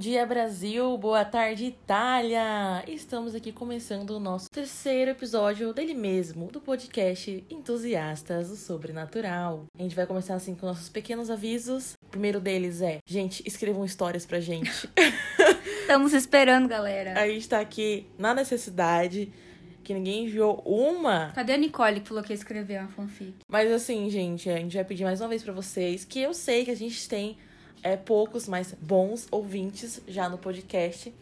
dia, Brasil! Boa tarde, Itália! Estamos aqui começando o nosso terceiro episódio dele mesmo, do podcast Entusiastas do Sobrenatural. A gente vai começar assim com nossos pequenos avisos. O primeiro deles é: gente, escrevam histórias pra gente. Estamos esperando, galera. a gente tá aqui na necessidade, que ninguém enviou uma. Cadê a Nicole que falou que ia escrever uma fanfic? Mas assim, gente, a gente vai pedir mais uma vez pra vocês que eu sei que a gente tem é, poucos, mas bons ouvintes já no podcast.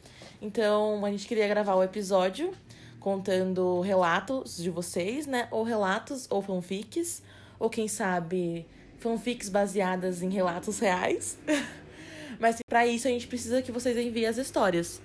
Então, a gente queria gravar o episódio contando relatos de vocês, né? Ou relatos ou fanfics, ou quem sabe fanfics baseadas em relatos reais. mas para isso a gente precisa que vocês enviem as histórias.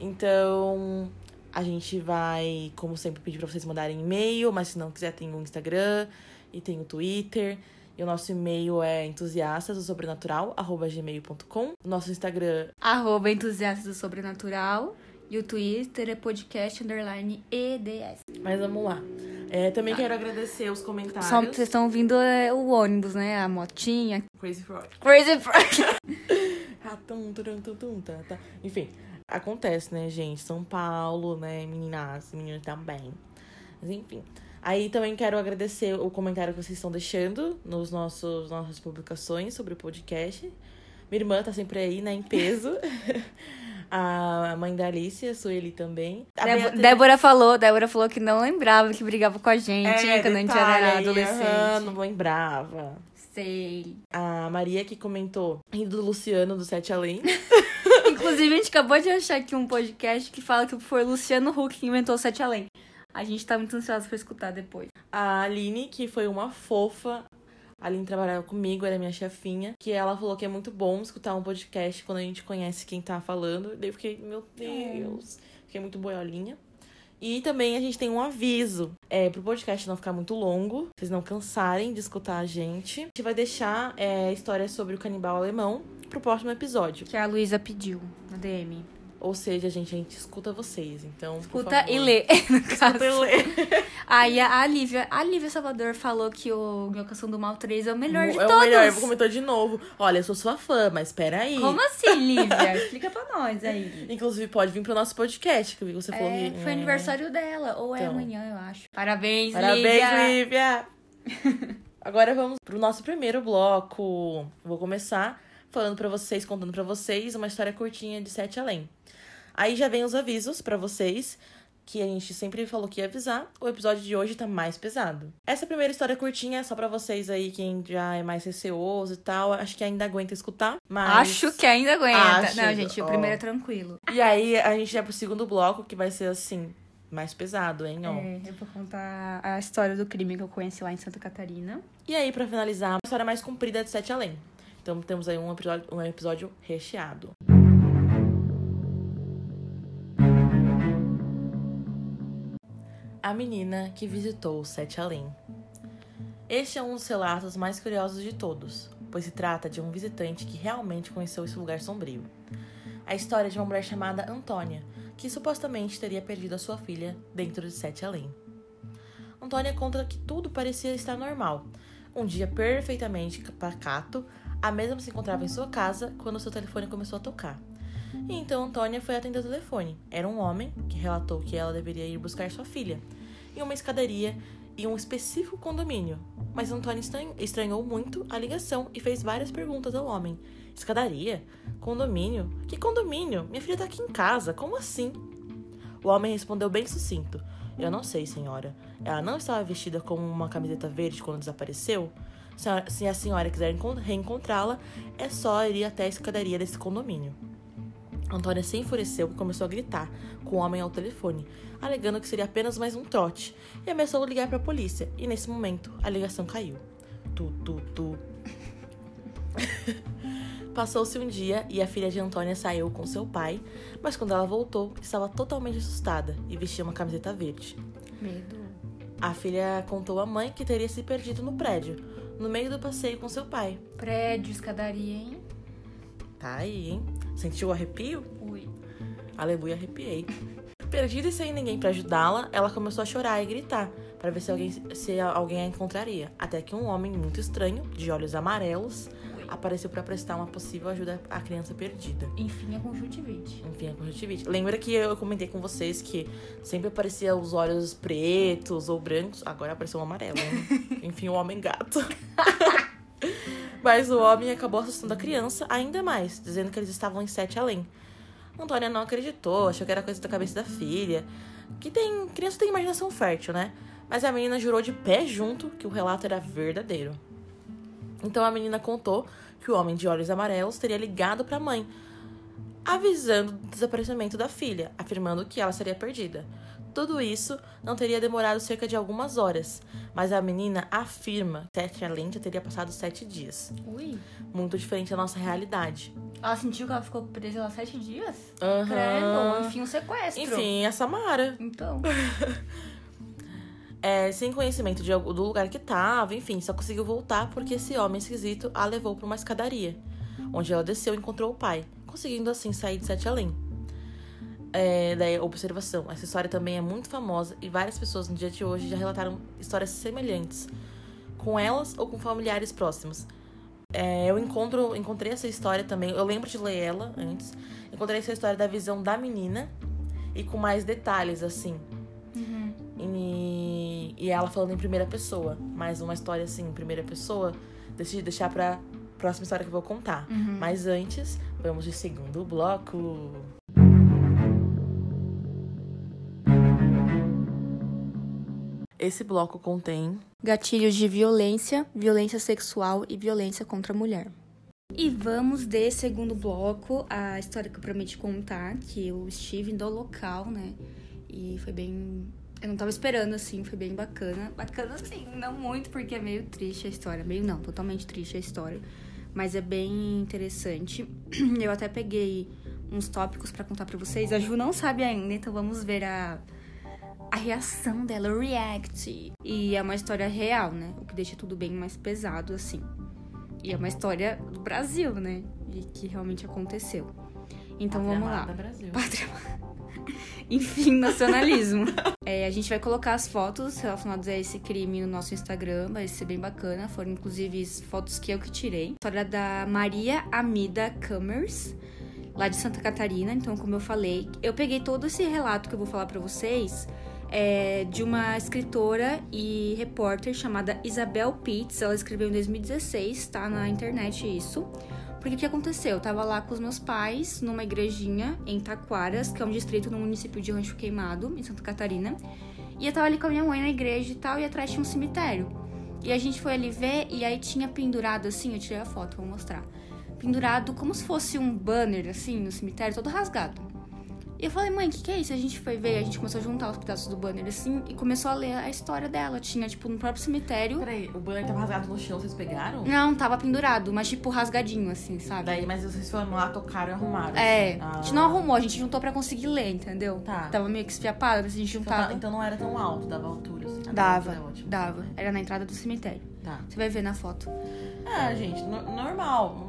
Então, a gente vai, como sempre, pedir para vocês mandarem e-mail, mas se não quiser, tem o Instagram e tem o Twitter. E o nosso e-mail é entusiastas do sobrenatural, arroba gmail.com. O nosso Instagram Arroba entusiastas do sobrenatural. E o Twitter é podcast underline EDS. Mas vamos lá. É, também quero agradecer os comentários. Só vocês estão ouvindo é, o ônibus, né? A motinha. Crazy Frog. Crazy Frog. Tum, turum, tum, tum, tá, tá. Enfim, acontece, né, gente? São Paulo, né, meninas, meninos também. Mas enfim. Aí também quero agradecer o comentário que vocês estão deixando nos nossos nossas publicações sobre o podcast. Minha irmã tá sempre aí, né, em peso. A mãe da Alicia, Sueli também. A Débora, Beatriz- Débora falou, Débora falou que não lembrava que brigava com a gente É, quando a gente detalhe era adolescente. aham, não lembrava. Sei. A Maria que comentou rindo do Luciano do Sete Além. Inclusive, a gente acabou de achar aqui um podcast que fala que foi Luciano Huck que inventou o Sete Além. A gente tá muito ansioso pra escutar depois. A Aline, que foi uma fofa. A Aline trabalhava comigo, era minha chefinha. Que ela falou que é muito bom escutar um podcast quando a gente conhece quem tá falando. Daí eu fiquei, meu Deus. Fiquei muito boiolinha. E também a gente tem um aviso. É, pro podcast não ficar muito longo, vocês não cansarem de escutar a gente. A gente vai deixar é, histórias sobre o canibal alemão pro próximo episódio. Que a Luísa pediu na DM. Ou seja, gente, a gente escuta vocês. Então, Escuta e lê, no caso. Escuta e lê. Aí a Lívia, a Lívia Salvador falou que o Invocação do Mal 3 é o melhor de é todos. o melhor, comentou de novo. Olha, eu sou sua fã, mas peraí. Como assim, Lívia? Explica pra nós aí. Inclusive, pode vir pro nosso podcast, que você falou É, que. foi é. aniversário dela, ou é Então. amanhã, eu acho. Parabéns, Parabéns, Lívia. Lívia! Agora vamos pro nosso primeiro bloco. Vou começar falando pra vocês, contando pra vocês uma história curtinha de Sete Além. Aí já vem os avisos pra vocês, que a gente sempre falou que ia avisar. O episódio de hoje tá mais pesado. Essa primeira história curtinha é só pra vocês aí, quem já é mais receoso e tal. Acho que ainda aguenta escutar. Mas... Acho que ainda aguenta. Acho, Não, gente, o primeiro é tranquilo. E aí a gente vai pro segundo bloco, que vai ser assim, mais pesado, hein, ó. É, eu vou contar a história do crime que eu conheci lá em Santa Catarina. E aí, pra finalizar, uma história mais comprida de Sete Além. Então temos aí um episódio, um episódio recheado. A menina que visitou o Sete Além. Este é um dos relatos mais curiosos de todos, pois se trata de um visitante que realmente conheceu esse lugar sombrio. A história é de uma mulher chamada Antônia, que supostamente teria perdido a sua filha dentro de Sete Além. Antônia conta que tudo parecia estar normal. Um dia perfeitamente pacato, a mesma se encontrava em sua casa quando seu telefone começou a tocar. Então Antônia foi atender o telefone. Era um homem que relatou que ela deveria ir buscar sua filha em uma escadaria em um específico condomínio. Mas Antônia estran- estranhou muito a ligação e fez várias perguntas ao homem. Escadaria? Condomínio? Que condomínio? Minha filha tá aqui em casa, como assim? O homem respondeu bem sucinto. Eu não sei, senhora. Ela não estava vestida com uma camiseta verde quando desapareceu? Se a senhora quiser encon- reencontrá-la, é só ir até a escadaria desse condomínio. Antônia se enfureceu e começou a gritar com o homem ao telefone, alegando que seria apenas mais um trote, e ameaçou ligar para a polícia. E nesse momento, a ligação caiu. Tu, tu, tu. Passou-se um dia e a filha de Antônia saiu com seu pai, mas quando ela voltou, estava totalmente assustada e vestia uma camiseta verde. Medo. A filha contou à mãe que teria se perdido no prédio, no meio do passeio com seu pai. Prédio, escadaria, hein? Tá aí, hein? Sentiu o arrepio? Ui. Aleluia, arrepiei. Perdida e sem ninguém pra ajudá-la, ela começou a chorar e gritar para ver se alguém, se alguém a encontraria. Até que um homem muito estranho, de olhos amarelos, apareceu para prestar uma possível ajuda à criança perdida. Enfim, a conjuntivite. Enfim, a conjuntivite. Lembra que eu comentei com vocês que sempre aparecia os olhos pretos ou brancos, agora apareceu um amarelo. Né? Enfim, o homem gato. Mas o homem acabou assustando a criança ainda mais, dizendo que eles estavam em sete além. Antônia não acreditou, achou que era coisa da cabeça da filha. Que tem. Criança tem imaginação fértil, né? Mas a menina jurou de pé junto que o relato era verdadeiro. Então a menina contou que o homem de olhos amarelos teria ligado para a mãe, avisando do desaparecimento da filha, afirmando que ela seria perdida. Tudo isso não teria demorado cerca de algumas horas, mas a menina afirma que Sete Além já teria passado sete dias. Ui. Muito diferente da nossa realidade. Ela sentiu que ela ficou presa lá sete dias? Aham. Credo. Enfim, um sequestro. Enfim, a Samara. Então. É, sem conhecimento de, do lugar que tava, enfim, só conseguiu voltar porque esse homem esquisito a levou para uma escadaria, onde ela desceu e encontrou o pai, conseguindo assim sair de Sete Além. É, daí, observação, essa história também é muito famosa e várias pessoas no dia de hoje já relataram histórias semelhantes, com elas ou com familiares próximos. É, eu encontro, encontrei essa história também, eu lembro de ler ela antes, encontrei essa história da visão da menina e com mais detalhes, assim, Uhum. e, e ela falando em primeira pessoa. Mais uma história assim, em primeira pessoa. Decidi deixar pra próxima história que eu vou contar. Uhum. Mas antes, vamos de segundo bloco. Esse bloco contém. Gatilhos de violência, violência sexual e violência contra a mulher. E vamos de segundo bloco, a história que eu prometi contar, que eu estive no local, né? E foi bem. Eu não tava esperando, assim, foi bem bacana. Bacana, assim, não muito, porque é meio triste a história. Meio não, totalmente triste a história. Mas é bem interessante. Eu até peguei uns tópicos pra contar pra vocês. A Ju não sabe ainda, então vamos ver a, a reação dela, o react. E é uma história real, né? O que deixa tudo bem mais pesado, assim. E é uma história do Brasil, né? E que realmente aconteceu. Então Pátria vamos lá. Brasil. Pátria Enfim, nacionalismo. É, a gente vai colocar as fotos relacionadas a esse crime no nosso Instagram, vai ser bem bacana. Foram inclusive fotos que eu que tirei. História da Maria Amida Cummers, lá de Santa Catarina. Então, como eu falei, eu peguei todo esse relato que eu vou falar pra vocês é, de uma escritora e repórter chamada Isabel Pitts. Ela escreveu em 2016, tá na internet isso. Porque o que aconteceu? Eu tava lá com os meus pais, numa igrejinha em Taquaras, que é um distrito no município de Rancho Queimado, em Santa Catarina. E eu tava ali com a minha mãe na igreja e tal, e atrás tinha um cemitério. E a gente foi ali ver, e aí tinha pendurado assim, eu tirei a foto, vou mostrar. Pendurado como se fosse um banner, assim, no cemitério, todo rasgado. E eu falei, mãe, o que, que é isso? A gente foi ver, a gente começou a juntar os pedaços do banner assim e começou a ler a história dela. Tinha, tipo, no próprio cemitério. Peraí, o banner tava rasgado no chão, vocês pegaram? Não, tava pendurado, mas tipo rasgadinho, assim, sabe? Daí, mas vocês foram lá, tocaram e arrumaram. É, assim. a gente Ah. não arrumou, a gente juntou pra conseguir ler, entendeu? Tá. Tava meio que esfiapado, mas a gente Então, juntava. tá- então não era tão alto, dava altura. Assim. Ah, Dava, é ótimo. dava. Era na entrada do cemitério. Tá. Você vai ver na foto. Ah, gente, no- normal.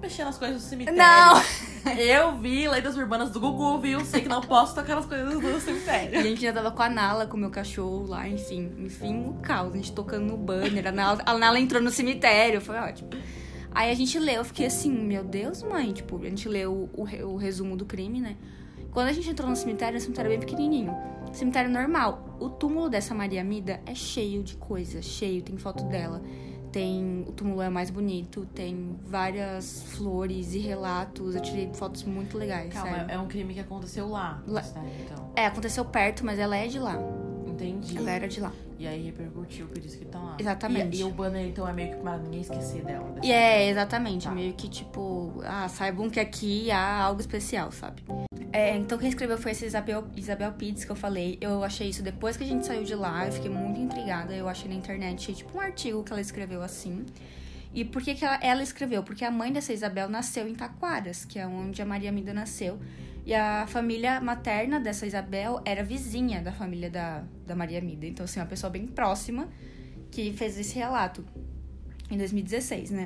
Mexer nas coisas do cemitério. Não! Eu vi lendas urbanas do Gugu, viu? Sei que não posso tocar nas coisas do E a cemitério. gente já tava com a Nala, com o meu cachorro lá, enfim. Enfim, o caos. A gente tocando no banner. A Nala, a Nala entrou no cemitério. Foi ótimo. Aí a gente leu, eu fiquei assim, meu Deus, mãe. Tipo, a gente leu o, re- o resumo do crime, né? Quando a gente entrou no cemitério, o cemitério bem pequenininho. Cemitério normal. O túmulo dessa Maria Mida é cheio de coisa, cheio. Tem foto dela. Tem o túmulo é mais bonito, tem várias flores e relatos. Eu tirei fotos muito legais, Calma, sério. é um crime que aconteceu lá. Lá- cidade, então. É, aconteceu perto, mas ela é de lá. Entendi. Ela era de lá. E aí repercutiu, por isso que tá lá. Exatamente. E, e o banner, então, é meio que pra ninguém esquecer dela. dessa- E é, exatamente. Tá. Meio que tipo, ah, saibam que aqui há algo especial, sabe? É, então quem escreveu foi essa Isabel, Isabel Pitts que eu falei. Eu achei isso depois que a gente saiu de lá. Eu fiquei muito intrigada. Eu achei na internet, tipo, um artigo que ela escreveu assim. E por que, que ela, ela escreveu? Porque a mãe dessa Isabel nasceu em Taquaras, que é onde a Maria Mida nasceu. E a família materna dessa Isabel era vizinha da família da, da Maria Mida. Então, assim, uma pessoa bem próxima que fez esse relato em 2016, né?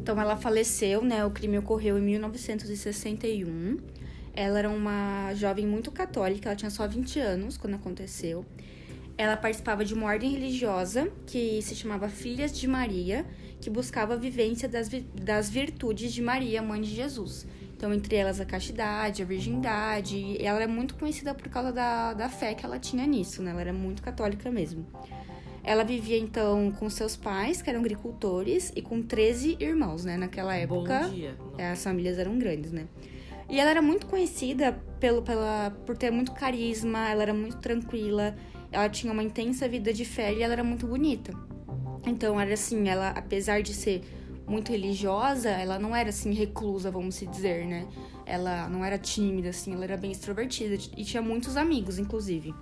Então ela faleceu, né? O crime ocorreu em 1961. Ela era uma jovem muito católica, ela tinha só 20 anos quando aconteceu. Ela participava de uma ordem religiosa que se chamava Filhas de Maria, que buscava a vivência das, das virtudes de Maria, mãe de Jesus. Então, entre elas a castidade, a virgindade. E ela era muito conhecida por causa da, da fé que ela tinha nisso, né? Ela era muito católica mesmo. Ela vivia então com seus pais, que eram agricultores, e com 13 irmãos, né? Naquela época. É, as famílias eram grandes, né? E ela era muito conhecida pelo, pela, por ter muito carisma, ela era muito tranquila, ela tinha uma intensa vida de fé e ela era muito bonita. Então, era assim, ela, apesar de ser muito religiosa, ela não era assim reclusa, vamos dizer, né? Ela não era tímida, assim, ela era bem extrovertida e tinha muitos amigos, inclusive.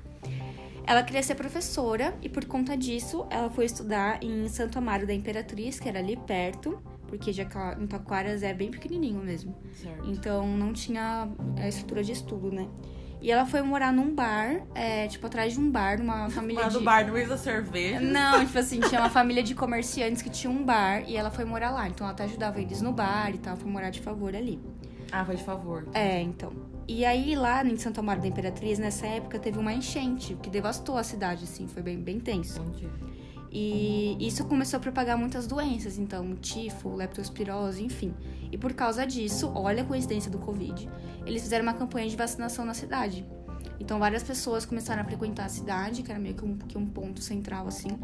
Ela queria ser professora e por conta disso ela foi estudar em Santo Amaro da Imperatriz, que era ali perto, porque já em Taquaras é bem pequenininho mesmo. Certo. Então não tinha a estrutura de estudo, né? E ela foi morar num bar, é, tipo, atrás de um bar, numa família Lá de... do bar no meio da cerveja. Não, tipo assim, tinha uma família de comerciantes que tinha um bar e ela foi morar lá. Então ela até ajudava eles no bar e tal, foi morar de favor ali. Ah, foi de favor. É, então. E aí lá em Santo Amaro da Imperatriz, nessa época, teve uma enchente que devastou a cidade, assim, foi bem, bem tenso. Bom dia. E isso começou a propagar muitas doenças, então tifo, leptospirose, enfim. E por causa disso, olha a coincidência do Covid, eles fizeram uma campanha de vacinação na cidade. Então várias pessoas começaram a frequentar a cidade, que era meio que um, que um ponto central assim,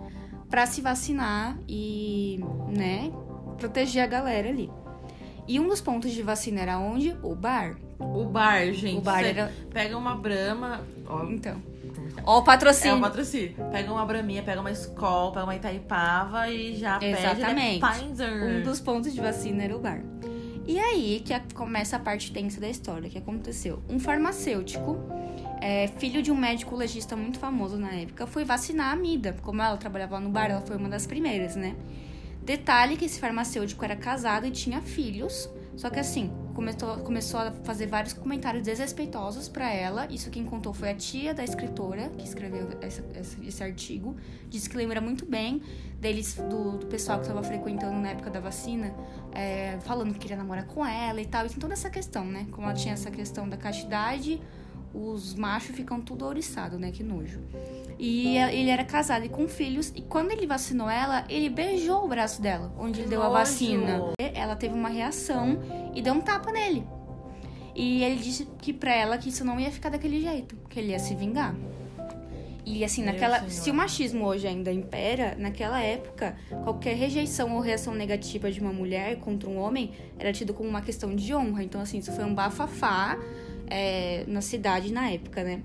pra se vacinar e, né, proteger a galera ali. E um dos pontos de vacina era onde? O bar. O bar, gente. O bar era- Pega uma brama. Ó, Então. Ó o é patrocínio. um patrocínio. Pega uma braminha, pega uma escola, pega uma Itaipava e já Exatamente. pede Pfizer. Um dos pontos de vacina era o bar. E aí que começa a parte tensa da história, que aconteceu. Um farmacêutico, é, filho de um médico legista muito famoso na época, foi vacinar a Mida. Como ela trabalhava lá no bar, ela foi uma das primeiras, né? Detalhe que esse farmacêutico era casado e tinha filhos. Só que assim, começou, começou a fazer vários comentários desrespeitosos pra ela. Isso quem contou foi a tia da escritora que escreveu essa- essa- esse artigo. Disse que lembra muito bem deles, do, do pessoal que estava frequentando na época da vacina, é, falando que queria namorar com ela e tal. E tem toda essa questão, né? Como ela tinha essa questão da castidade, os machos ficam tudo ouriçado, né? Que nojo. E ele era casado e com filhos. E quando ele vacinou ela, ele beijou o braço dela, onde ele deu a vacina. Ela teve uma reação e deu um tapa nele. E ele disse que pra ela que isso não ia ficar daquele jeito, que ele ia se vingar. E assim, Meu naquela. senhor. Se o machismo hoje ainda impera, naquela época, qualquer rejeição ou reação negativa de uma mulher contra um homem era tido como uma questão de honra. Então, assim, isso foi um bafafá é, na cidade na época, né?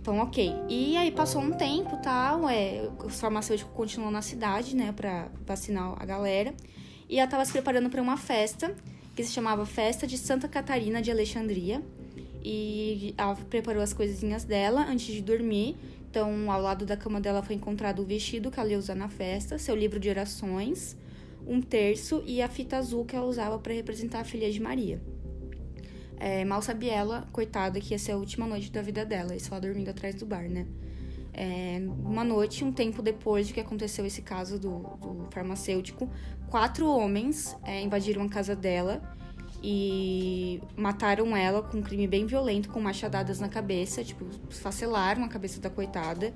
Então, ok. E aí passou um tempo tal, é, os farmacêuticos continuam na cidade, né, pra vacinar a galera. E ela tava se preparando para uma festa que se chamava Festa de Santa Catarina de Alexandria. E ela preparou as coisinhas dela antes de dormir. Então, ao lado da cama dela foi encontrado o vestido que ela ia usar na festa, seu livro de orações, um terço e a fita azul que ela usava para representar a filha de Maria. É, mal sabia ela, coitada, que ia ser a última noite da vida dela, e só dormindo atrás do bar, né? É, uma noite, um tempo depois de que aconteceu esse caso do, do farmacêutico, quatro homens é, invadiram a casa dela e mataram ela com um crime bem violento, com machadadas na cabeça, tipo, esfacelaram a cabeça da coitada.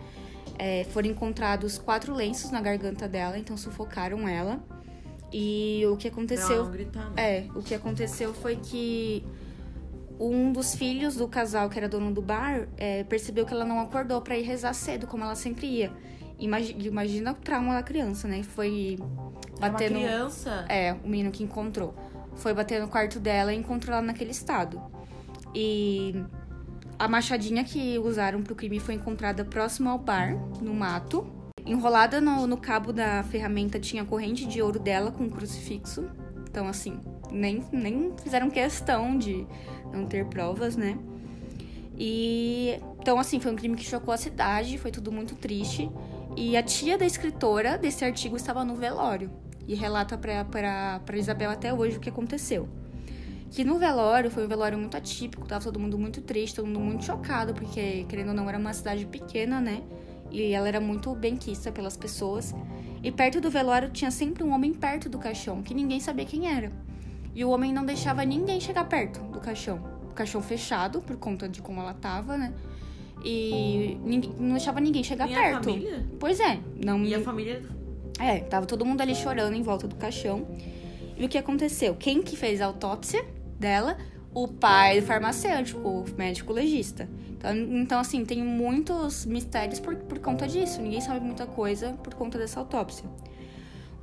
É, foram encontrados quatro lenços na garganta dela, então sufocaram ela. E o que aconteceu não gritar, né? é, o que aconteceu foi que um dos filhos do casal, que era dono do bar, é, percebeu que ela não acordou pra ir rezar cedo, como ela sempre ia. Imagi- Imagina o trauma da criança, né? Foi Era bater no. criança. É, o menino que encontrou. Foi bater no quarto dela e encontrou ela naquele estado. E a machadinha que usaram pro crime foi encontrada próximo ao bar, no mato. Enrolada no, no cabo da ferramenta tinha a corrente de ouro dela com um crucifixo. Então, assim, nem, nem fizeram questão de não ter provas, né? E então, assim, foi um crime que chocou a cidade, foi tudo muito triste. E a tia da escritora desse artigo estava no velório e relata pra Isabel até hoje o que aconteceu. Que no velório foi um velório muito atípico, tava todo mundo muito triste, todo mundo muito chocado, porque, querendo ou não, era uma cidade pequena, né? E ela era muito benquista pelas pessoas. E perto do velório tinha sempre um homem perto do caixão, que ninguém sabia quem era. E o homem não deixava ninguém chegar perto do caixão. O caixão fechado, por conta de como ela tava, né? E ninguém, não deixava ninguém chegar E a perto. família? Pois é, não E a família. é, tava todo mundo ali chorando em volta do caixão. E o que aconteceu? Quem que fez a autópsia dela? O pai do farmacêutico, o médico legista. Então, então, assim, tem muitos mistérios por, por conta disso. Ninguém sabe muita coisa por conta dessa autópsia.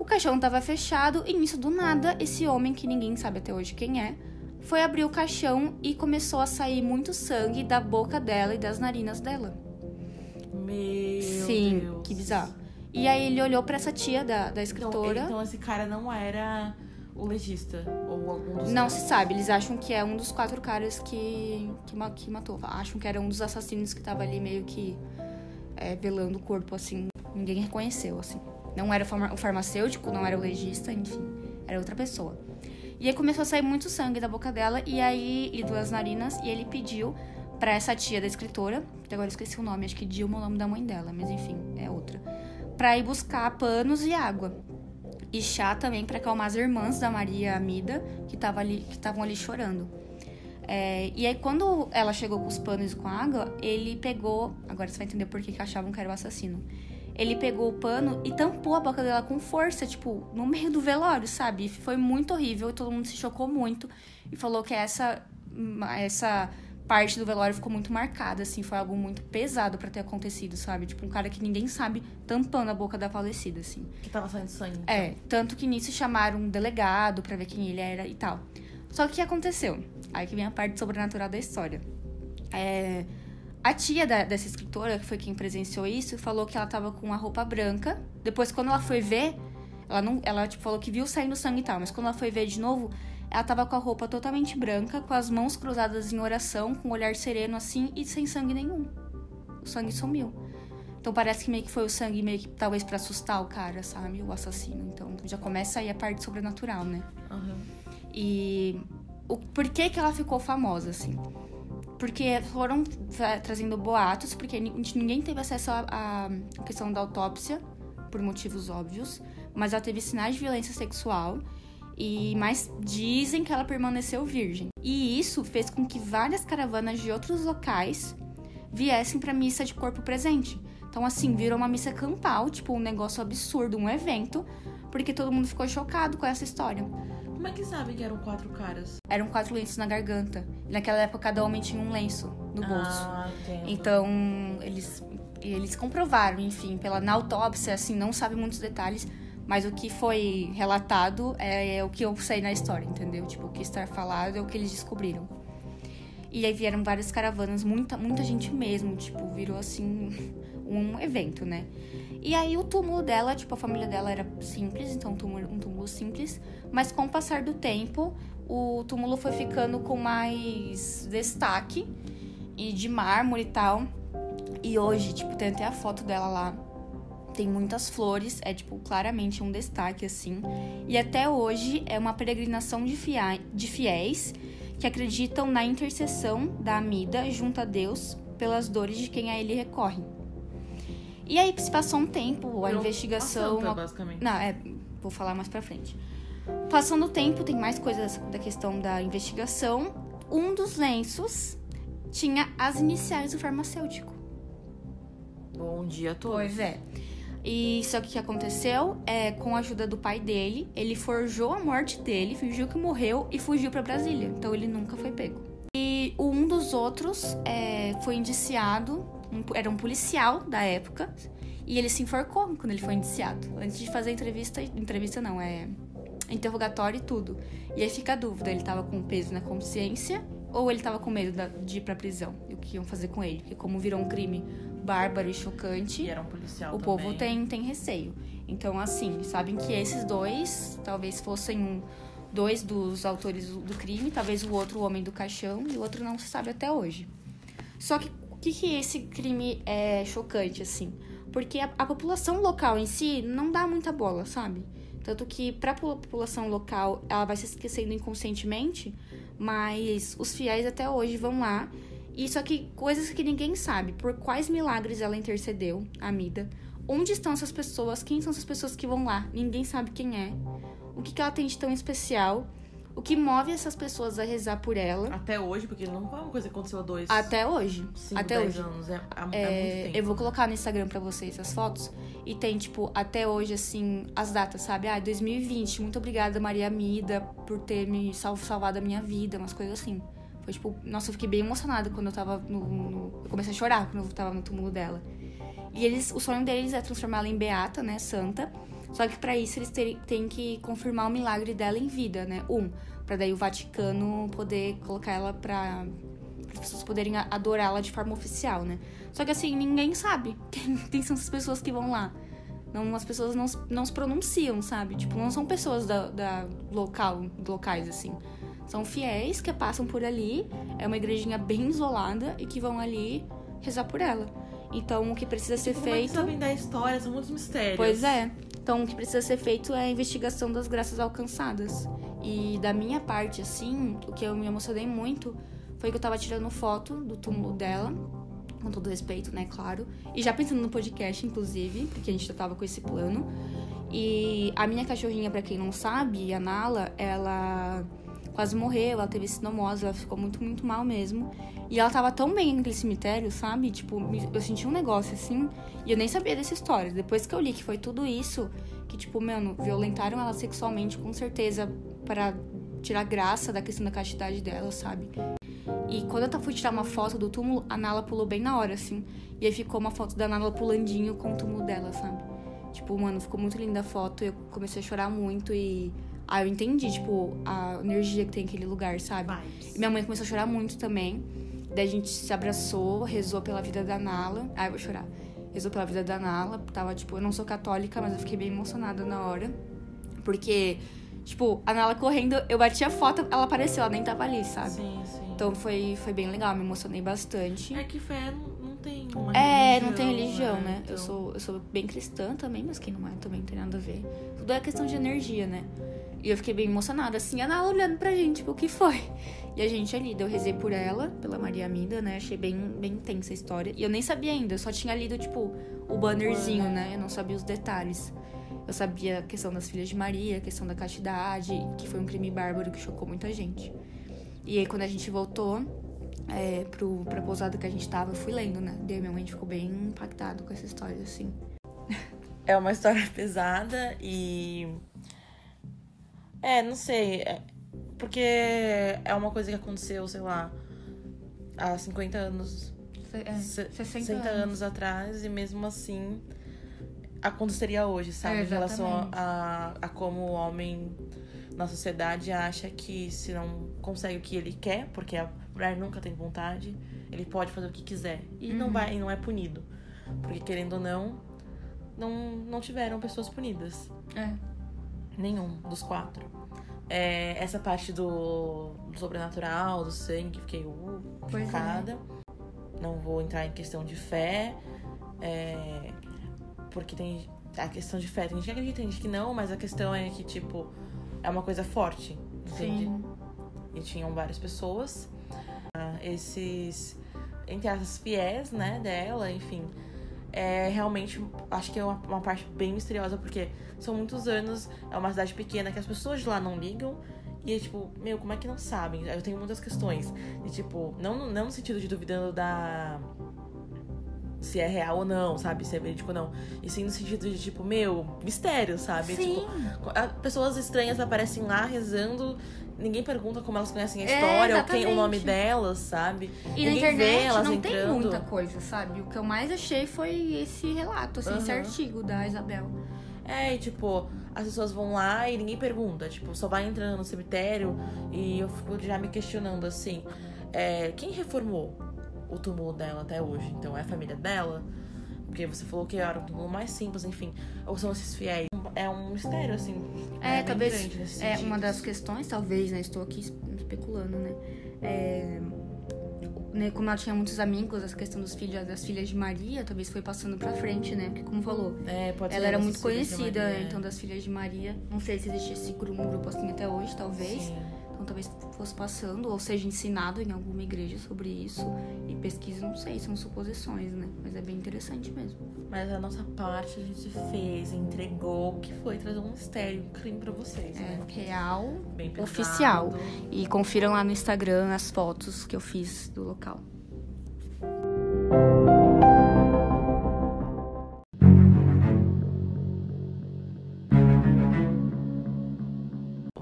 O caixão tava fechado e nisso, do nada, esse homem, que ninguém sabe até hoje quem é, foi abrir o caixão e começou a sair muito sangue da boca dela e das narinas dela. Meu Sim, Deus. que bizarro. E aí ele olhou pra essa tia da, da Então, escritora. então esse cara não era o legista ou algum dos Não se sabe, eles acham que é um dos quatro caras que, que, que matou. Acham que era um dos assassinos que tava ali meio que é, velando o corpo, assim. Ninguém reconheceu, assim. Não era o farma- o farmacêutico, não era o legista, enfim. Era outra pessoa. E aí começou a sair muito sangue da boca dela, e aí, e das narinas, e ele pediu pra essa tia da escritora, que agora esqueci o nome, acho que Dilma é o nome da mãe dela, mas enfim, é outra. Pra ir buscar panos e água e chá também para acalmar as irmãs da Maria Amida que tava ali que estavam ali chorando. É, e aí quando ela chegou com os panos e com a água, ele pegou, agora você vai entender por que achavam que era o assassino. Ele pegou o pano e tampou a boca dela com força, tipo, no meio do velório, sabe? Foi muito horrível e todo mundo se chocou muito e falou que essa essa parte do velório ficou muito marcada, assim, foi algo muito pesado pra ter acontecido, sabe? Tipo, um cara que ninguém sabe tampando a boca da falecida, assim. Que tava saindo sangue. É, tanto que nisso chamaram um delegado pra ver quem ele era e tal. Só que o que aconteceu? Aí que vem a parte sobrenatural da história. É, a tia da- dessa escritora, que foi quem presenciou isso, falou que ela tava com a roupa branca. Depois, quando ela foi ver, ela não, ela tipo, falou que viu saindo sangue e tal, mas quando ela foi ver de novo, ela tava com a roupa totalmente branca, com as mãos cruzadas em oração, com o olhar sereno assim e sem sangue nenhum. O sangue sumiu. Então parece que meio que foi o sangue meio que talvez pra assustar o cara, sabe? O assassino. Então já começa aí a parte sobrenatural, né? Aham. E o por que que ela ficou famosa assim? Porque foram tra- trazendo boatos, porque ni- ninguém teve acesso à questão da autópsia por motivos óbvios, mas ela teve sinais de violência sexual e mas dizem que ela permaneceu virgem. E isso fez com que várias caravanas de outros locais viessem pra missa de corpo presente. Então assim, virou uma missa campal, tipo um negócio absurdo, um evento, porque todo mundo ficou chocado com essa história. Como é que sabe que eram quatro caras? Eram quatro lenços na garganta. E naquela época cada homem tinha um lenço no bolso. Ah, entendo. Então, eles, eles comprovaram, enfim, pela na autópsia, assim, não sabe muitos detalhes, mas o que foi relatado é, é o que eu sei na história, entendeu? Tipo, o que está falado é o que eles descobriram. E aí vieram várias caravanas, muita, muita gente mesmo, tipo, virou assim um evento, né? E aí o túmulo dela, tipo, a família dela era simples, então um túmulo, um túmulo simples, mas com o passar do tempo, o túmulo foi ficando com mais destaque e de mármore e tal. E hoje, tipo, tem até a foto dela lá. Tem muitas flores, é tipo claramente um destaque assim. E até hoje é uma peregrinação de, fia de fiéis que acreditam na intercessão da Amida junto a Deus pelas dores de quem a ele recorre. E aí se passou um tempo, a Virou investigação. uma santa, basicamente. Não, é, vou falar mais pra frente. Passando o tempo, tem mais coisas da questão da investigação. Um dos lenços tinha as iniciais do farmacêutico. Bom dia a todos. Pois é. E só que o que aconteceu é, com a ajuda do pai dele, ele forjou a morte dele, fingiu que morreu e fugiu pra Brasília. Então ele nunca foi pego. E um dos outros é, foi indiciado, um- era um policial da época, e ele se enforcou quando ele foi indiciado. Antes de fazer entrevista, entrevista não, é interrogatório e tudo. E aí fica a dúvida, ele tava com peso na consciência ou ele tava com medo da- de ir pra prisão? E o que iam fazer com ele? Porque como virou um crime bárbaro e chocante, E era um policial o também. povo tem, tem receio. Então, assim, sabem que esses dois talvez fossem um, dois dos autores do, crime, talvez o outro o homem do caixão e o outro não se sabe até hoje. Só que que, que esse crime é chocante, assim? Porque a, a população local em si não dá muita bola, sabe? Tanto que pra po- população local ela vai se esquecendo inconscientemente, mas os fiéis até hoje vão lá. E só que coisas que ninguém sabe. Por quais milagres ela intercedeu, a Amida? Onde estão essas pessoas? Quem são essas pessoas que vão lá? Ninguém sabe quem é. O que, que ela tem de tão especial? O que move essas pessoas a rezar por ela. Até hoje, porque não foi uma coisa que aconteceu há dois, Até hoje. cinco, até dez hoje. anos. É, há É, muito tempo. eu vou colocar no Instagram pra vocês as fotos. E tem, tipo, até hoje, assim, as datas, sabe? Ah, 2020, muito obrigada, Maria Mida, por ter me sal- salvado a minha vida, umas coisas assim. Foi tipo, nossa, eu fiquei bem emocionada quando eu tava no. no- eu comecei a chorar quando eu tava no túmulo dela. E eles, o sonho deles é transformá-la em beata, né, santa. Só que pra isso eles têm que confirmar o milagre dela em vida, né? Um, pra daí o Vaticano poder colocar ela pra as pessoas poderem adorá-la de forma oficial, né? Só que assim, ninguém sabe quem, quem são essas pessoas que vão lá. Não, as pessoas não, se- não se pronunciam, sabe? Tipo, não são pessoas da, da local, locais, assim. São fiéis que passam por ali. É uma igrejinha bem isolada e que vão ali rezar por ela. Então, o que precisa ser Como é que feito. sabem da história? São muitos mistérios. Pois é. Então, o que precisa ser feito é a investigação das graças alcançadas. E da minha parte, assim, o que eu me emocionei muito foi que eu tava tirando foto do túmulo dela, com todo respeito, né, claro. E já pensando no podcast, inclusive, porque a gente já tava com esse plano. E a minha cachorrinha, pra quem não sabe, a Nala, ela quase morreu, ela teve sinomose, ela ficou muito, muito mal mesmo. E ela tava tão bem naquele cemitério, sabe? Tipo, eu senti um negócio assim, e eu nem sabia dessa história. Depois que eu li que foi tudo isso, que, tipo, mano, violentaram ela sexualmente, com certeza, para tirar graça da questão da castidade dela, sabe? E quando eu fui tirar uma foto do túmulo, a Nala pulou bem na hora, assim. E aí ficou uma foto da Nala pulandinho com o túmulo dela, sabe? Tipo, mano, ficou muito linda a foto. Eu comecei a chorar muito e. Ah, eu entendi, tipo, a energia que tem aquele lugar, sabe? Vibes. E minha mãe começou a chorar muito também. Daí a gente se abraçou, rezou pela vida da Nala. Ai, eu vou chorar. Rezou pela vida da Nala. Tava, tipo, eu não sou católica, mas eu fiquei bem emocionada na hora. Porque, tipo, a Nala correndo, eu bati a foto, ela apareceu, ela nem tava ali, sabe? Sim, sim. Então foi, foi bem legal, me emocionei bastante. É que fé não, tem uma É, religião, não tem religião, né? Então, Eu, sou, eu sou bem cristã também, mas quem não é também não tem nada a ver. Tudo é questão de energia, né? E eu fiquei bem emocionada, assim, a Nala olhando pra gente, tipo, o que foi? E a gente ali, eu rezei por ela, pela Maria Amida, né? Achei bem, bem intensa a história. E eu nem sabia ainda, eu só tinha lido, tipo, o bannerzinho, né? Eu não sabia os detalhes. Eu sabia a questão das filhas de Maria, a questão da castidade, que foi um crime bárbaro que chocou muita gente. E aí, quando a gente voltou é, pro, pra pousada que a gente tava, eu fui lendo, né? Daí minha mãe ficou bem impactada com essa história, assim. É uma história pesada e. É, não sei. é- Porque é uma coisa que aconteceu, sei lá, há 50 anos. É, se- 60 anos. anos. atrás, e mesmo assim aconteceria hoje, sabe? É, em relação a, a como o homem na sociedade acha que se não consegue o que ele quer, porque a mulher nunca tem vontade, ele pode fazer o que quiser. E não Uhum. vai, e não é punido. Porque querendo ou não, não, não tiveram pessoas punidas. É. Nenhum dos quatro. É, essa parte do, do sobrenatural, do sangue, fiquei uh, é. Não vou entrar em questão de fé. é, porque tem. A questão de fé, tem gente que acredita, tem gente que não, mas a questão é que, tipo, é uma coisa forte. Entende? Sim. E tinham várias pessoas. Ah, Esses, entre as fiéis, né, dela, enfim. É realmente, acho que é uma, uma parte bem misteriosa, porque são muitos anos, é uma cidade pequena que as pessoas de lá não ligam. E é tipo, meu, como é que não sabem? Eu tenho muitas questões. E tipo, não, não no sentido de duvidando da. Se é real ou não, sabe? Se é verídico ou não. E sim no sentido de, tipo, meu, mistério, sabe? Sim. Tipo, pessoas estranhas aparecem lá rezando, ninguém pergunta como elas conhecem a É, história, ou quem o nome delas, sabe? E na Ninguém internet vê elas não tem entrando. muita coisa, sabe? O que eu mais achei foi esse relato, assim, esse Aham. artigo da Isabel. É, e tipo, as pessoas vão lá e ninguém pergunta. Tipo, só vai entrando no cemitério e eu fico já me questionando assim: é, quem reformou o túmulo dela até hoje? Então, é a família dela? Porque você falou que era o túmulo mais simples, enfim. Ou são esses fiéis? É um mistério, assim. É, bem talvez é uma das questões, talvez, né? Estou aqui es- especulando, né? É, né, como ela tinha muitos amigos, essa questão dos filhos, das filhas de Maria, talvez foi passando pra frente, né? Porque como falou, É, ela era muito conhecida, Maria. então das filhas de Maria. Não sei se existe esse grupo, um grupo assim até hoje, talvez. Sim. Então talvez fosse passando, ou seja, ensinado em alguma igreja sobre isso. E pesquisa, não sei, são suposições, né? Mas é bem interessante mesmo. Mas a nossa parte a gente fez, entregou, que foi trazer um mistério, um crime pra vocês, É né? real, oficial. E confiram lá no Instagram as fotos que eu fiz do local.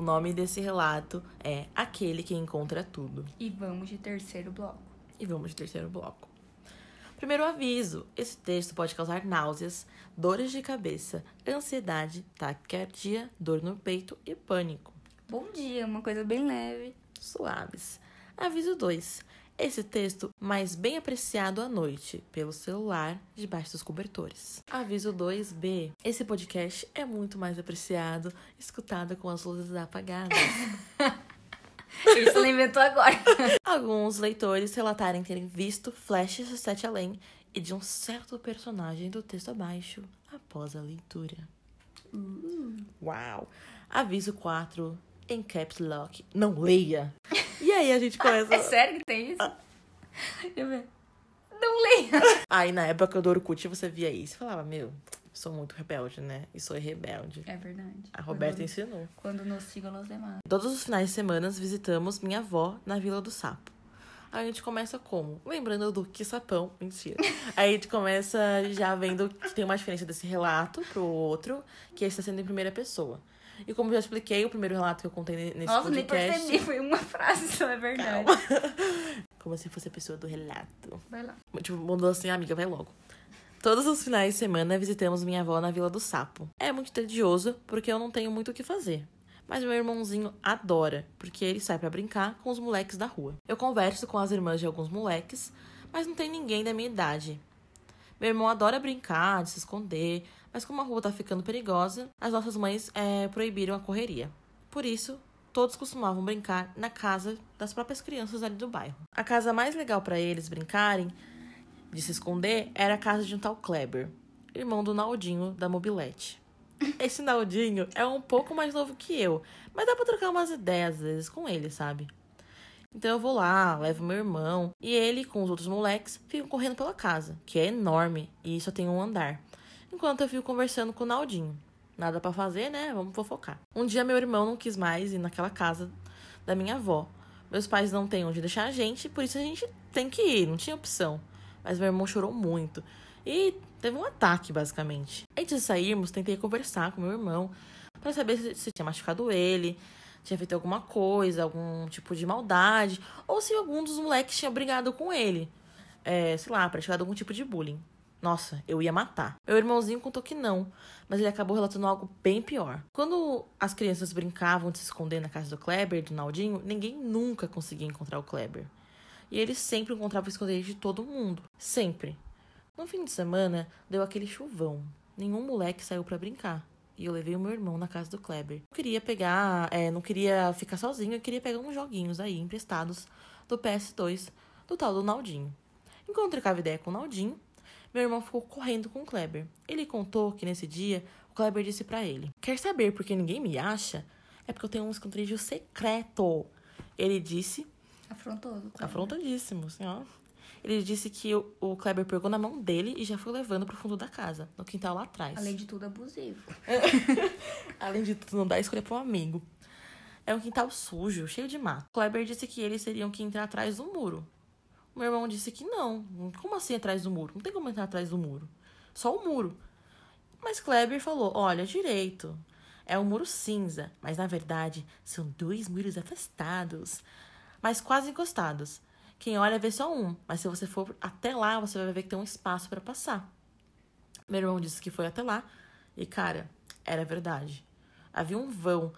Nome desse relato é Aquele que Encontra Tudo. E vamos de terceiro bloco. E vamos de terceiro bloco. Primeiro aviso: esse texto pode causar náuseas, dores de cabeça, ansiedade, taquicardia, dor no peito e pânico. Bom dia, uma coisa bem leve. Suaves. Aviso 2. Esse texto mais bem apreciado à noite, pelo celular, debaixo dos cobertores. Aviso 2b. Esse podcast é muito mais apreciado, escutado com as luzes apagadas. Isso ela inventou agora. Alguns leitores relatarem terem visto flashes de Sete Além e de um certo personagem do texto abaixo após a leitura. Uau! Aviso 4. Em caps lock. Não leia! E aí a gente começa. É sério que tem isso? Deixa eu ver. Não leia. Aí na época do Orkut você via isso e falava: Meu, sou muito rebelde, né? E sou rebelde. É verdade. A Roberta quando, ensinou. quando nos sigam los demais. Todos os finais de semana visitamos minha avó na Vila do Sapo. Aí a gente começa como? Lembrando do que sapão. Mentira. Aí a gente começa já vendo que tem uma diferença desse relato pro outro, que está sendo em primeira pessoa. E como eu já expliquei, o primeiro relato que eu contei nesse Nossa, nem podcast. percebi. Foi uma frase só, é verdade. Como se fosse a pessoa do relato. Vai lá. Tipo, mandou assim, amiga, vai logo. Todos os finais de semana visitamos minha avó na Vila do Sapo. É muito tedioso, porque eu não tenho muito o que fazer. Mas meu irmãozinho adora, porque ele sai pra brincar com os moleques da rua. Eu converso com as irmãs de alguns moleques, mas não tem ninguém da minha idade. Meu irmão adora brincar, de se esconder, mas como a rua tá ficando perigosa, as nossas mães é, proibiram a correria. Por isso, todos costumavam brincar na casa das próprias crianças ali do bairro. A casa mais legal para eles brincarem de se esconder era a casa de um tal Kleber, irmão do Naldinho da Mobilete. Esse Naldinho é um pouco mais novo que eu, mas dá pra trocar umas ideias às vezes com ele, sabe? Então eu vou lá, levo meu irmão, e ele com os outros moleques ficam correndo pela casa, que é enorme e só tem um andar. Enquanto eu fico conversando com o Naldinho. Nada pra fazer, né? Vamos fofocar. Um dia meu irmão não quis mais ir naquela casa da minha avó. Meus pais não têm onde deixar a gente, por isso a gente tem que ir, não tinha opção. Mas meu irmão chorou muito. E teve um ataque, basicamente. Antes de sairmos, tentei conversar com meu irmão para saber se, se tinha machucado ele, tinha feito alguma coisa, algum tipo de maldade, ou se algum dos moleques tinha brigado com ele. É, sei lá, praticado algum tipo de bullying. Nossa, eu ia matar. Meu irmãozinho contou que não, mas ele acabou relatando algo bem pior. Quando as crianças brincavam de se esconder na casa do Kleber, do Naldinho, ninguém nunca conseguia encontrar o Kleber. E ele sempre encontrava o esconderijo de todo mundo. Sempre. No fim de semana, deu aquele chuvão. Nenhum moleque saiu para brincar. E eu levei o meu irmão na casa do Kleber. Eu queria pegar, é, não queria ficar sozinho, eu queria pegar uns joguinhos aí emprestados do PS2 do tal do Naldinho. Enquanto trocava ideia com o Naldinho, meu irmão ficou correndo com o Kleber. Ele contou que nesse dia o Kleber disse para ele: Quer saber por que ninguém me acha? É porque eu tenho um esconderijo secreto. Ele disse Afrontoso. claro. Afrontadíssimo, assim, ó. Ele disse que o, o Kleber pegou na mão dele e já foi levando pro fundo da casa, no quintal lá atrás. Além de tudo, abusivo. Além de tudo, não dá escolha pro amigo. É um quintal sujo, cheio de mato. Kleber disse que eles teriam que entrar atrás do muro. O meu irmão disse que não. Como assim atrás do muro? Não tem como entrar atrás do muro. Só o muro. Mas Kleber falou: olha, direito. É um muro cinza, mas na verdade são dois muros afastados, mas quase encostados. Quem olha vê só um, mas se você for até lá, você vai ver que tem um espaço para passar. Meu irmão disse que foi até lá e, cara, era verdade. Havia um vão.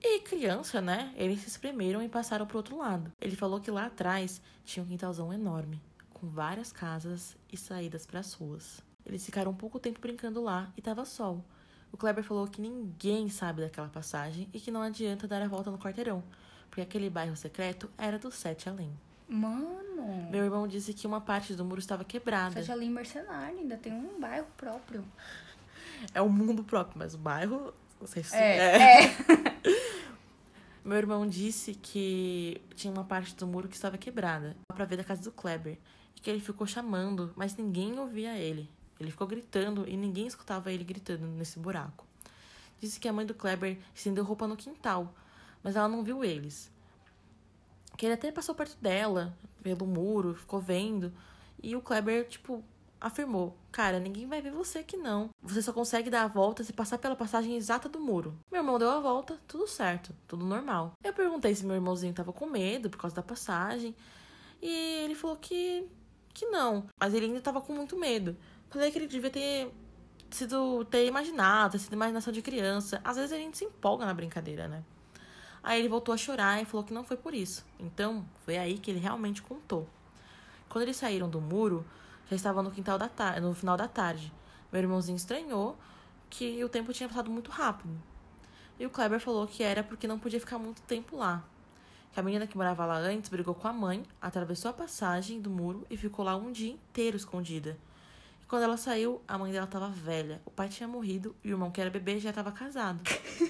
E criança, né? Eles se espremeram e passaram pro outro lado. Ele falou que lá atrás tinha um quintalzão enorme, com várias casas e saídas para as ruas. Eles ficaram um pouco tempo brincando lá e tava sol. O Kleber falou que ninguém sabe daquela passagem e que não adianta dar a volta no quarteirão, porque aquele bairro secreto era do Sete Além. Mano. Meu irmão disse que uma parte do muro estava quebrada. Seja ali em mercenário, ainda tem um bairro próprio. É um mundo próprio, mas o bairro. Não sei se. É. é. Meu irmão disse que tinha uma parte do muro que estava quebrada, para ver da casa do Kleber, e que ele ficou chamando, mas ninguém ouvia ele. Ele ficou gritando e ninguém escutava ele gritando nesse buraco. Disse que a mãe do Kleber estendeu roupa no quintal, mas ela não viu eles. Que ele até passou perto dela, pelo muro, ficou vendo, e o Kleber, tipo, afirmou: Cara, ninguém vai ver você aqui não. Você só consegue dar a volta se passar pela passagem exata do muro. Meu irmão deu a volta, tudo certo, tudo normal. Eu perguntei se meu irmãozinho tava com medo por causa da passagem. E ele falou que. que não. Mas ele ainda tava com muito medo. Falei que ele devia ter sido. ter imaginado, ter sido imaginação de criança. Às vezes a gente se empolga na brincadeira, né? Aí ele voltou a chorar e falou que não foi por isso. Então, foi aí que ele realmente contou. Quando eles saíram do muro, já estava no quintal da tarde, no final da tarde. Meu irmãozinho estranhou que o tempo tinha passado muito rápido. E o Kleber falou que era porque não podia ficar muito tempo lá. Que a menina que morava lá antes brigou com a mãe, atravessou a passagem do muro e ficou lá um dia inteiro escondida. E quando ela saiu, a mãe dela estava velha, o pai tinha morrido e o irmão que era bebê já estava casado.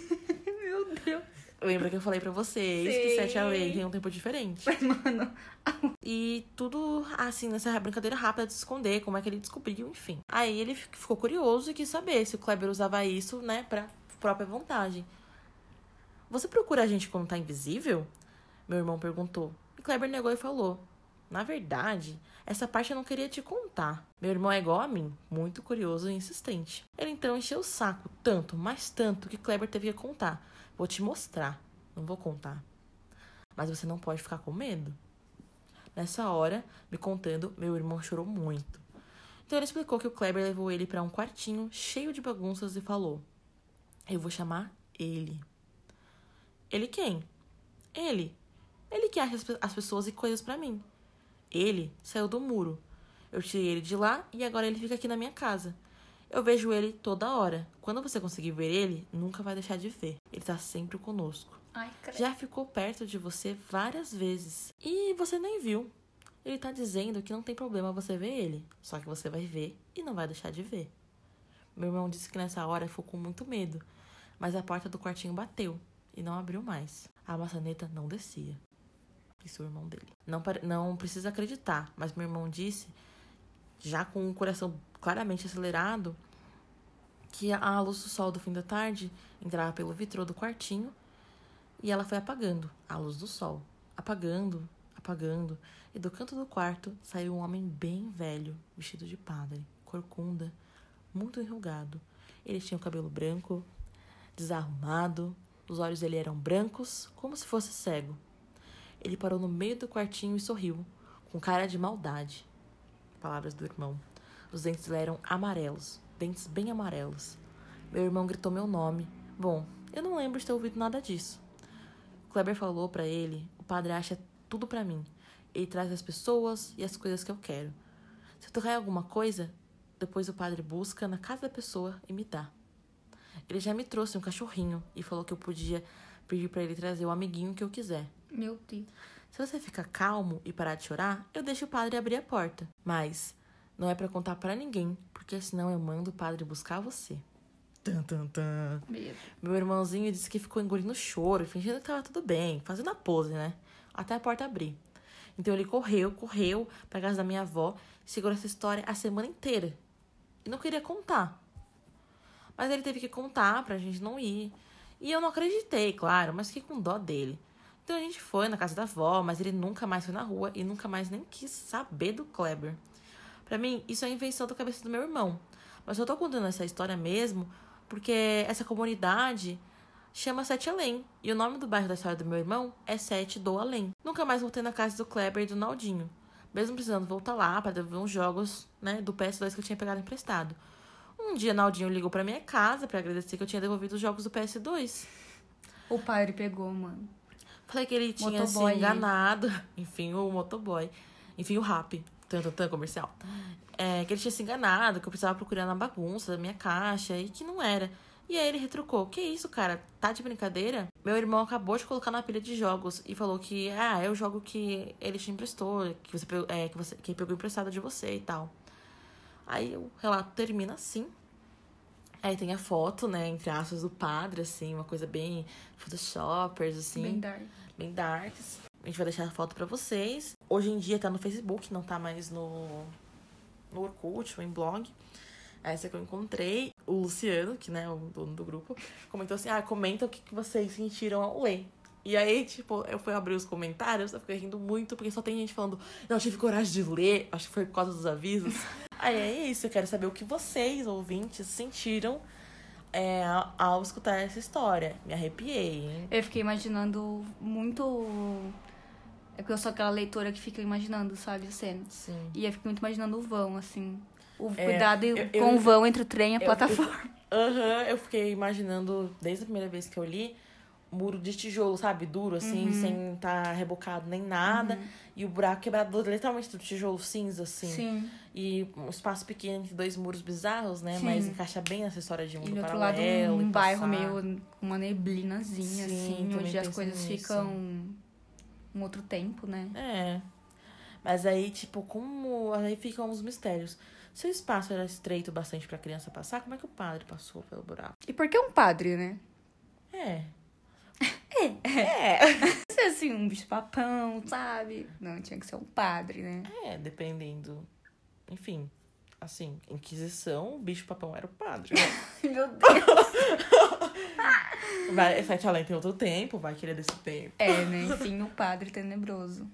Meu Deus. Lembra que eu falei pra vocês Sim. que Sete Away tem um tempo diferente? Mano, E tudo assim, nessa brincadeira rápida de se esconder, como é que ele descobriu, enfim. Aí ele fi- ficou curioso e quis saber se o Kleber usava isso, né, pra própria vontade. Você procura a gente quando tá invisível? Meu irmão perguntou. E Kleber negou e falou: Na verdade, essa parte eu não queria te contar. Meu irmão é igual a mim, muito curioso e insistente. Ele então encheu o saco, tanto, mas tanto, que Kleber teve que contar. Vou te mostrar, não vou contar. Mas você não pode ficar com medo. Nessa hora, me contando, meu irmão chorou muito. Então ele explicou que o Kleber levou ele para um quartinho cheio de bagunças e falou: Eu vou chamar ele. Ele quem? Ele. Ele que acha as pe- as pessoas e coisas pra mim. Ele saiu do muro. Eu tirei ele de lá e agora ele fica aqui na minha casa. Eu vejo ele toda hora. Quando você conseguir ver ele, nunca vai deixar de ver. Ele tá sempre conosco. ai, credo. Já ficou perto de você várias vezes. E você nem viu. Ele tá dizendo que não tem problema você ver ele. Só que você vai ver e não vai deixar de ver. Meu irmão disse que nessa hora ficou com muito medo. Mas a porta do quartinho bateu e não abriu mais. A maçaneta não descia. Isso é o irmão dele. Não, não precisa acreditar, mas meu irmão disse, já com o coração claramente acelerado, que a luz do sol do fim da tarde entrava pelo vitrô do quartinho e ela foi apagando a luz do sol. Apagando, apagando. E do canto do quarto saiu um homem bem velho, vestido de padre, corcunda, muito enrugado. Ele tinha o cabelo branco, desarrumado, os olhos dele eram brancos, como se fosse cego. Ele parou no meio do quartinho e sorriu, com cara de maldade. Palavras do irmão. Os dentes dele eram amarelos, dentes bem amarelos. Meu irmão gritou meu nome. Bom, eu não lembro de ter ouvido nada disso. Kleber falou pra ele: o padre acha tudo pra mim. Ele traz as pessoas e as coisas que eu quero. Se eu tocar em alguma coisa, depois o padre busca na casa da pessoa e me dá. Ele já me trouxe um cachorrinho e falou que eu podia pedir pra ele trazer o amiguinho que eu quiser. Meu Deus. Se você ficar calmo e parar de chorar, eu deixo o padre abrir a porta. Mas não é pra contar pra ninguém, porque senão eu mando o padre buscar você. Tan, tan, tan. Meu. Meu irmãozinho disse que ficou engolindo choro, fingindo que tava tudo bem, fazendo a pose, né? Até a porta abrir. Então ele correu, correu pra casa da minha avó, segurou essa história a semana inteira. E não queria contar. Mas ele teve que contar pra gente não ir. E eu não acreditei, claro, mas fiquei com dó dele. Então a gente foi na casa da avó, mas ele nunca mais foi na rua e nunca mais nem quis saber do Kleber. Pra mim, isso é invenção da cabeça do meu irmão. Mas eu tô contando essa história mesmo porque essa comunidade chama Sete Além. E o nome do bairro da história do meu irmão é Sete do Além. Nunca mais voltei na casa do Kleber e do Naldinho. Mesmo precisando voltar lá para devolver uns jogos né, do PS2 que eu tinha pegado emprestado. Um dia, Naldinho ligou pra minha casa para agradecer que eu tinha devolvido os jogos do PS2. O padre pegou, mano. Falei que ele tinha Motoboy. se enganado. Enfim, o motoboy. Enfim, o rap. Tan, tan, tan, comercial. É, que ele tinha se enganado, que eu precisava procurar na bagunça da minha caixa e que não era. E aí ele retrucou: Que isso, cara? Tá de brincadeira? Meu irmão acabou de colocar na pilha de jogos e falou que, ah, é o jogo que ele te emprestou, que você, é, que você que pegou emprestado de você e tal. Aí o relato termina assim. Aí tem a foto, né, entre aspas, do padre, assim, uma coisa bem photoshoppers, assim. Bem dark. bem darks. A gente vai deixar a foto pra vocês. Hoje em dia tá no Facebook, não tá mais no, no Orkut ou em blog. Essa que eu encontrei. O Luciano, que né, o dono do grupo, comentou assim: ah, comenta o que, que vocês sentiram ao ler. E aí, tipo, eu fui abrir os comentários, eu fiquei rindo muito, porque só tem gente falando, não, eu tive coragem de ler, acho que foi por causa dos avisos. aí é isso, eu quero saber o que vocês, ouvintes, sentiram é, ao escutar essa história. Me arrepiei, hein? Eu fiquei imaginando muito. É porque eu sou aquela leitora que fica imaginando, sabe, a cena. Sim. E eu fico muito imaginando o vão, assim. O É, cuidado eu- com eu- o vão entre o trem e a eu- plataforma. Aham, eu fiquei imaginando, desde a primeira vez que eu li, muro de tijolo, sabe? Duro, assim, sem estar rebocado nem nada. E o buraco quebrado literalmente do tijolo cinza, assim. Sim. E um espaço pequeno entre dois muros bizarros, né? Sim. Mas encaixa bem nessa história de mundo E do outro lado, paralelo. um, e bairro meio. uma neblinazinha, Sim, assim, onde as coisas ficam. Um outro tempo, né? É. Mas aí, tipo, como. Aí ficam os mistérios. Se o espaço era estreito bastante pra criança passar, como é que o padre passou pelo buraco? E por que um padre, né? É. Ser assim, um bicho-papão, sabe? Não, tinha que ser um padre, né? É, dependendo. Enfim, assim, Inquisição, o bicho-papão era o padre. Meu Deus. Vai, Sete Além tem outro tempo, vai querer desse tempo. É, né? Enfim, o padre tenebroso.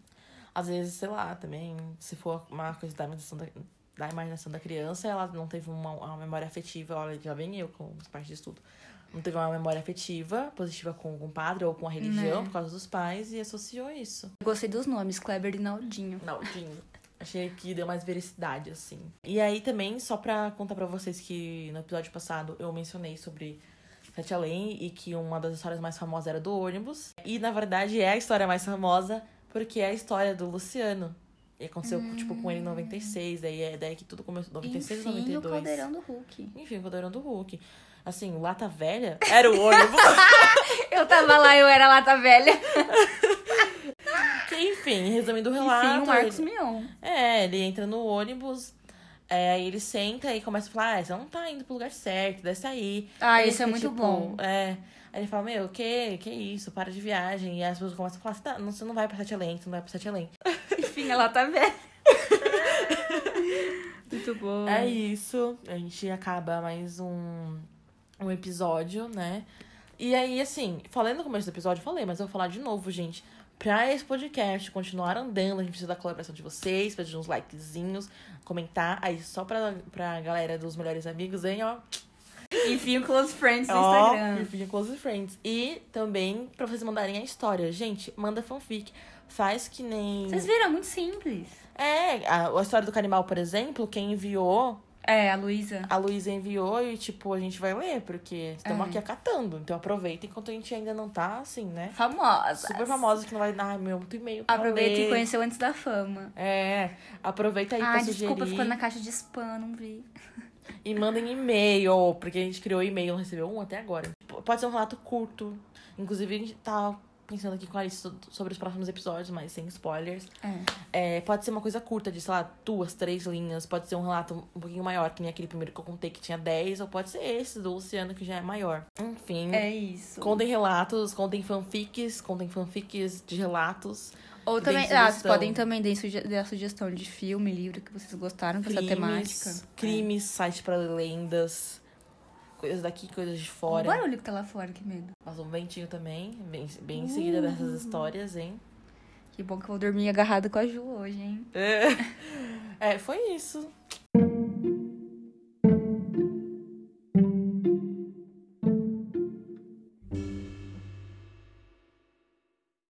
Às vezes, sei lá, também, se for uma coisa da imaginação da, da, imaginação da criança, ela não teve uma, uma memória afetiva, olha, já vem eu com as partes de estudo. Não teve uma memória afetiva positiva com o padre ou com a religião Né? por causa dos pais e associou isso. Gostei dos nomes, Kleber e Naldinho. Naldinho. Achei que deu mais vericidade, assim. E aí também, só pra contar pra vocês que no episódio passado eu mencionei sobre Sete Além e que uma das histórias mais famosas era do ônibus. E na verdade é a história mais famosa porque é a história do Luciano. E aconteceu, tipo, com ele em 96, daí é daí que tudo começou. 96 ou Enfim, o 92. caldeirão do Hulk. Enfim, o caldeirão do Hulk. Assim, Lata Velha era o ônibus. Eu tava lá, eu era lata velha. enfim, resumindo o relato. Enfim, o Marcos ele- Mion. É, ele entra no ônibus, é, aí ele senta e começa a falar, ah, você não tá indo pro lugar certo, desce aí. Ah, isso é muito tipo, bom. É. Aí ele fala, meu, que, que isso, para de viagem. E as pessoas começam a falar, você, tá, não, você não vai pra Sete Além, você não vai pra Sete Além. Enfim, a lata velha. muito bom. É isso, a gente acaba mais um, um episódio, né? E aí, assim, falando no começo do episódio, falei, mas eu vou falar de novo, gente. Pra esse podcast continuar andando, a gente precisa da colaboração de vocês, pedir uns likezinhos, comentar. Aí, só pra, pra galera dos melhores amigos, hein, ó. Enfim, o Close Friends no Ó, Instagram. e fica Close Friends. E também pra vocês mandarem a história. Gente, manda fanfic. Faz que nem. Vocês viram? É muito simples. É, a, a história do Canibal, por exemplo, quem enviou, É, a Luísa. a Luísa enviou e, tipo, a gente vai ler, porque estamos É. aqui acatando. Então aproveita enquanto a gente ainda não tá, assim, né? Famosa. Super famosa que não vai dar meu muito e-mail. Aproveita ler. e conheceu antes da fama. É, aproveita aí Ah, pra desculpa, sugerir. ficou na caixa de spam, não vi. E mandem e-mail, porque a gente criou e-mail, não recebeu um até agora. Pode ser um relato curto. Inclusive, a gente tá pensando aqui com a Alice so- sobre os próximos episódios, mas sem spoilers. É. É, pode ser uma coisa curta, de, sei lá, duas, três linhas. Pode ser um relato um pouquinho maior, que nem aquele primeiro que eu contei que tinha 10. Ou pode ser esse do Luciano, que já é maior. Enfim. É isso. Contem relatos, contem fanfics, contem fanfics de relatos. Ou também, ah, vocês podem também dar, suge dar sugestão de filme, livro que vocês gostaram dessa temática. Crimes, site para lendas. Coisas daqui, coisas de O fora. barulho que tá lá fora, que medo. Passou um ventinho também, bem, bem em seguida dessas histórias, hein? Que bom que eu vou dormir agarrada com a Ju hoje, hein? É, foi isso.